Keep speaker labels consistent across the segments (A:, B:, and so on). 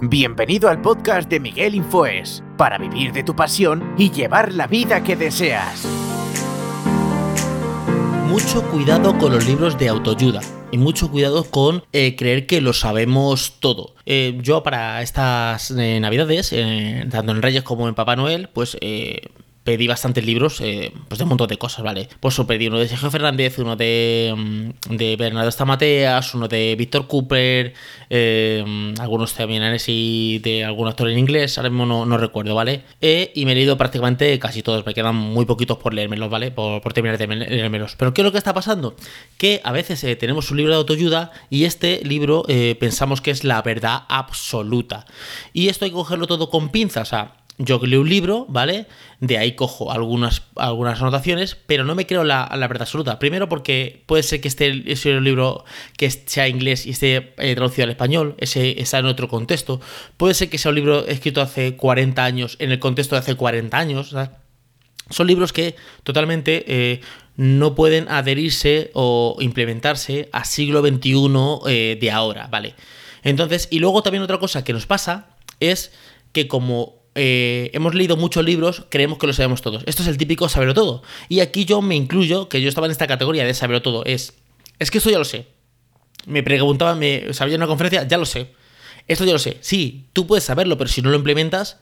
A: Bienvenido al podcast de Miguel Infoes, para vivir de tu pasión y llevar la vida que deseas.
B: Mucho cuidado con los libros de autoayuda y mucho cuidado con eh, creer que lo sabemos todo. Eh, yo para estas eh, navidades, tanto en Reyes como en Papá Noel, pues pedí bastantes libros eh, pues de un montón de cosas, ¿vale? Pues pedí uno de Sergio Fernández, uno de, mm, de Bernardo Stamateas, uno de Víctor Cooper, eh, algunos también así de algún actor en inglés, ahora mismo no, recuerdo, ¿vale? Eh, y me he leído prácticamente casi todos, me quedan muy poquitos por leérmelos, ¿vale? Por, por terminar de leérmelos. Pero ¿qué es lo que está pasando? Que a veces tenemos un libro de autoayuda y este libro pensamos que es la verdad absoluta. Y esto hay que cogerlo todo con pinzas, o sea, yo leo un libro, ¿vale? De ahí cojo algunas, algunas anotaciones, pero no me creo la, la verdad absoluta. Primero porque puede ser que esté ese libro que sea inglés y esté eh, traducido al español, ese está en otro contexto. Puede ser que sea un libro escrito hace 40 años, en el contexto de hace 40 años. Son libros que totalmente eh, no pueden adherirse o implementarse a siglo XXI eh, de ahora, ¿vale? Entonces, y luego también otra cosa que nos pasa es que como eh, hemos leído muchos libros, creemos que lo sabemos todos. Esto es el típico saberlo todo. Y aquí yo me incluyo, que yo estaba en esta categoría de saberlo todo. Es, es que esto ya lo sé. Me preguntaba, me sabía en una conferencia, ya lo sé. Esto ya lo sé. Sí, tú puedes saberlo, pero si no lo implementas,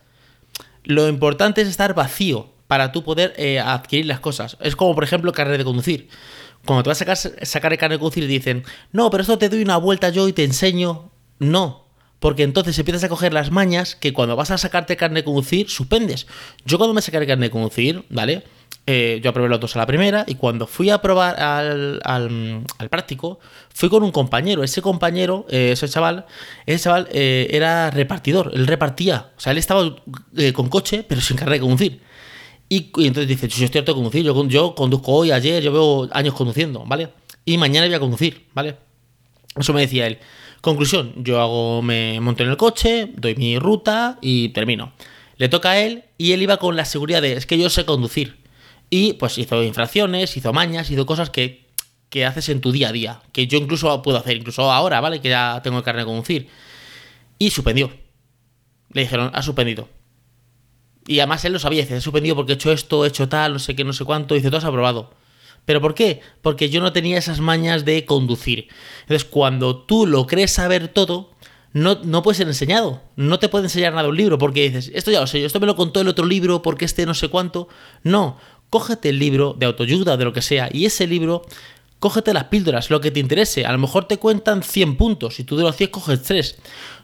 B: lo importante es estar vacío para tú poder eh, adquirir las cosas. Es como, por ejemplo, carnet de conducir. Cuando te vas a sacar, sacar el carnet de conducir dicen, no, pero esto te doy una vuelta yo y te enseño. No, porque entonces empiezas a coger las mañas que cuando vas a sacarte carne de conducir, suspendes. Yo cuando me saqué carne de conducir, ¿vale? Eh, yo aprobé los dos a la primera y cuando fui a probar al, práctico, fui con un compañero. Ese compañero, eh, ese chaval, ese chaval eh, era repartidor, él repartía. O sea, él estaba con coche, pero sin carne de conducir. Y, entonces dice, yo estoy harto de conducir, yo, yo conduzco hoy, ayer, yo veo años conduciendo, ¿vale? Y mañana voy a conducir, ¿vale? Eso me decía él. Conclusión, yo hago, me monto en el coche, doy mi ruta y termino. Le toca a él y él iba con la seguridad de, es que yo sé conducir. Y pues hizo infracciones, hizo mañas, hizo cosas que, que haces en tu día a día, que yo incluso puedo hacer, incluso ahora, ¿vale? Que ya tengo el carnet de conducir. Y suspendió. Le dijeron, ha suspendido. Y además él lo sabía, dice, he suspendido porque he hecho esto, he hecho tal, no sé qué, no sé cuánto, dice, todo has aprobado. ¿Pero por qué? Porque yo no tenía esas mañas de conducir. Entonces, cuando tú lo crees saber todo, no, no puede ser enseñado. No te puede enseñar nada un libro porque dices, esto ya lo sé, esto me lo contó el otro libro porque este no sé cuánto. No, cógete el libro de autoayuda, de lo que sea, y ese libro, cógete las píldoras, lo que te interese. A lo mejor te cuentan 100 puntos y tú de los 100 coges 3.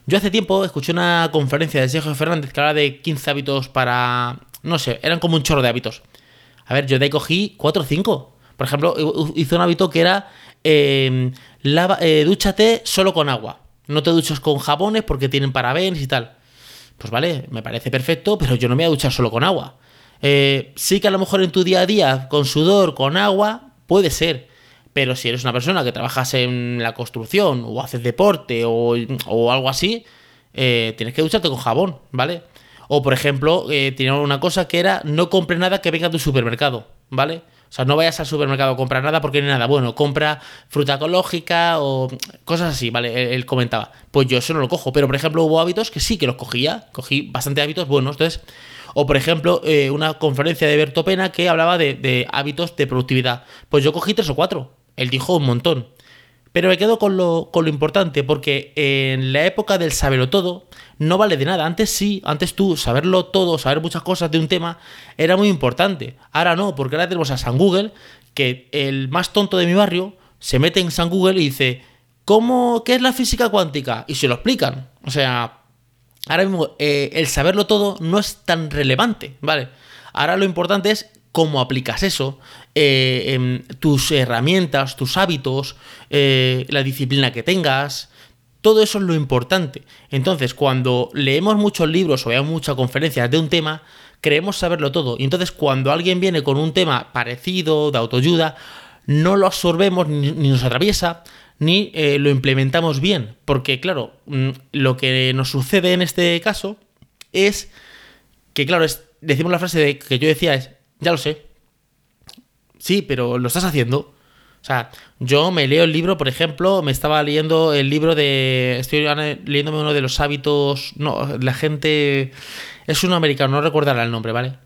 B: Yo hace tiempo escuché una conferencia de Sergio Fernández que hablaba de 15 hábitos para... No sé, eran como un chorro de hábitos. A ver, yo de ahí cogí 4 o 5. Por ejemplo, hizo un hábito que era eh, lava, eh, dúchate solo con agua. No te duches con jabones porque tienen parabéns y tal. Pues vale, me parece perfecto, pero yo no me voy a duchar solo con agua. Eh, sí que a lo mejor en tu día a día, con sudor, con agua, puede ser. Pero si eres una persona que trabajas en la construcción o haces deporte o, algo así, tienes que ducharte con jabón, ¿vale? O por ejemplo, tiene una cosa que era no compre nada que venga de tu supermercado, ¿vale? O sea, no vayas al supermercado a comprar nada porque no hay nada. Bueno, compra fruta ecológica o cosas así, ¿vale? Él, comentaba. Pues yo eso no lo cojo. Pero, por ejemplo, hubo hábitos que sí que los cogía. Cogí bastante hábitos buenos. Entonces, o por ejemplo, eh, una conferencia de Berto Pena que hablaba de, de hábitos de productividad. Pues yo cogí tres o cuatro. Él dijo un montón. Pero me quedo con lo, con lo importante, porque en la época del saberlo todo, no vale de nada. Antes sí, antes tú saberlo todo, saber muchas cosas de un tema, era muy importante. Ahora no, porque ahora tenemos a San Google, que el más tonto de mi barrio se mete en San Google y dice, ¿cómo, qué es la física cuántica? Y se lo explican. O sea, ahora mismo eh, el saberlo todo no es tan relevante, ¿vale? Ahora lo importante es cómo aplicas eso, eh, tus herramientas, tus hábitos, eh, la disciplina que tengas. Todo eso es lo importante. Entonces, cuando leemos muchos libros o veamos muchas conferencias de un tema, creemos saberlo todo. Y entonces, cuando alguien viene con un tema parecido, de autoayuda, no lo absorbemos ni, nos atraviesa, ni eh, lo implementamos bien. Porque, claro, mm, lo que nos sucede en este caso es que, claro, es, decimos la frase que yo decía es, ya lo sé. Sí, pero lo estás haciendo. O sea, yo me leo el libro, por ejemplo, me estaba leyendo el libro de. Estoy leyéndome uno de los hábitos. No, la gente. Es un americano, no recordará el nombre, ¿vale?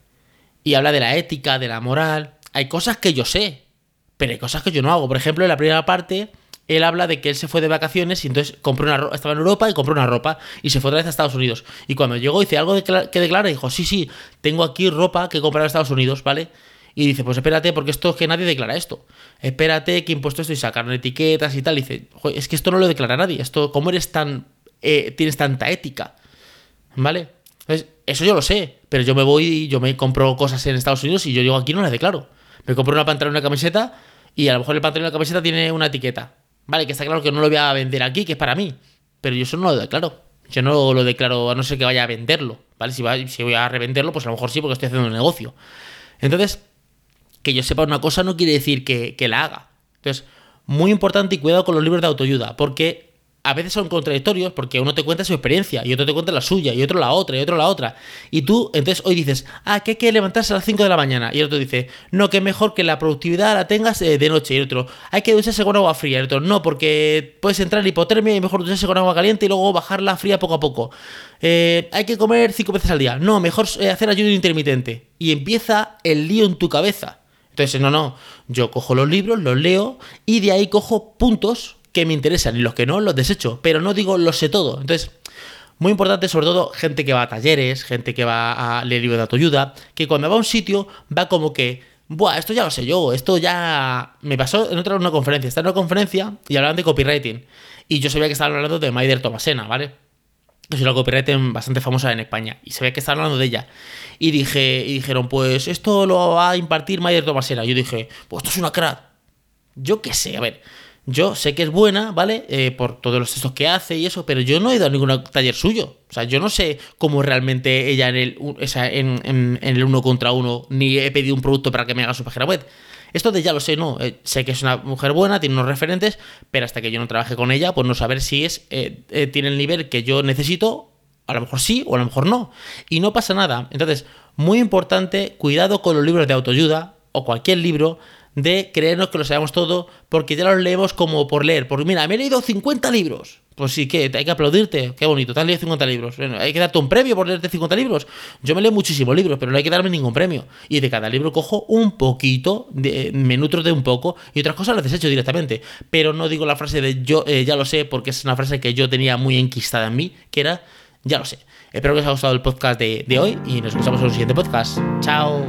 B: Y habla de la ética, de la moral. Hay cosas que yo sé, pero hay cosas que yo no hago. Por ejemplo, en la primera parte, él habla de que él se fue de vacaciones y entonces compró una ropa, estaba en Europa y compró una ropa y se fue otra vez a Estados Unidos. Y cuando llegó dice algo que declara y dijo, sí, sí, tengo aquí ropa que comprar en Estados Unidos, ¿vale? Y dice, pues espérate, porque esto es que nadie declara esto. Espérate que impuesto esto y sacaron etiquetas y tal. Y dice, es que esto no lo declara nadie. Esto, ¿cómo eres tan. Eh, tienes tanta ética? ¿Vale? Entonces, eso yo lo sé. Pero yo me voy y yo me compro cosas en Estados Unidos y yo digo, aquí no las declaro. Me compro una pantalón y una camiseta y a lo mejor el pantalón y la camiseta tiene una etiqueta. Vale, que está claro que no lo voy a vender aquí, que es para mí. Pero yo eso no lo declaro. Yo no lo declaro a no ser que vaya a venderlo. ¿Vale? Si, si voy a revenderlo, pues a lo mejor sí, porque estoy haciendo un negocio. Entonces, que yo sepa una cosa no quiere decir que, la haga. Entonces, muy importante y cuidado con los libros de autoayuda, porque a veces son contradictorios, porque uno te cuenta su experiencia, y otro te cuenta la suya, y otro la otra, y otro la otra. Y tú, entonces, hoy dices, ah, que hay que levantarse a las 5 de la mañana. Y el otro dice, no, que mejor que la productividad la tengas eh, de noche. Y el otro, hay que ducharse con agua fría. Y el otro, no, porque puedes entrar en hipotermia y mejor ducharse con agua caliente y luego bajarla fría poco a poco. Eh, hay que comer 5 veces al día. No, mejor eh, hacer ayuno intermitente. Y empieza el lío en tu cabeza. Entonces, no, no, yo cojo los libros, los leo y de ahí cojo puntos que me interesan y los que no los desecho, pero no digo lo sé todo. Entonces, muy importante, sobre todo, gente que va a talleres, gente que va a leer libros de autoayuda, que cuando va a un sitio va como que, Buah, esto ya lo sé yo, esto ya me pasó en otra una conferencia. Estaba en una conferencia y hablaban de copywriting. Y yo sabía que estaban hablando de Maider Tomasena, ¿vale? es una copywriter bastante famosa en España, y ve que está hablando de ella. Y dije, y dijeron, pues esto lo va a impartir Mayer Tomasera. Yo dije, pues esto es una crack. Yo qué sé, a ver, yo sé que es buena, ¿vale? Eh, por todos los textos que hace y eso, pero yo no he ido a ningún taller suyo. O sea, yo no sé cómo realmente ella en el, en, en el uno contra uno, ni he pedido un producto para que me haga su página web. Esto de ya lo sé, no. Eh, sé que es una mujer buena, tiene unos referentes, pero hasta que yo no trabaje con ella, pues no saber si es eh, tiene el nivel que yo necesito. A lo mejor sí o a lo mejor no. Y no pasa nada. Entonces, muy importante, cuidado con los libros de autoayuda o cualquier libro de creernos que lo sabemos todo porque ya los leemos como por leer. Porque mira, me he leído 50 libros. Pues sí, que hay que aplaudirte. Qué bonito, te has leído 50 libros. Bueno, hay que darte un premio por leerte 50 libros. Yo me leo muchísimos libros, pero no hay que darme ningún premio. Y de cada libro cojo un poquito, de, me nutro de un poco, y otras cosas las desecho directamente. Pero no digo la frase de yo eh, ya lo sé, porque es una frase que yo tenía muy enquistada en mí, que era ya lo sé. Espero que os haya gustado el podcast de, de hoy y nos escuchamos en un siguiente podcast. Chao.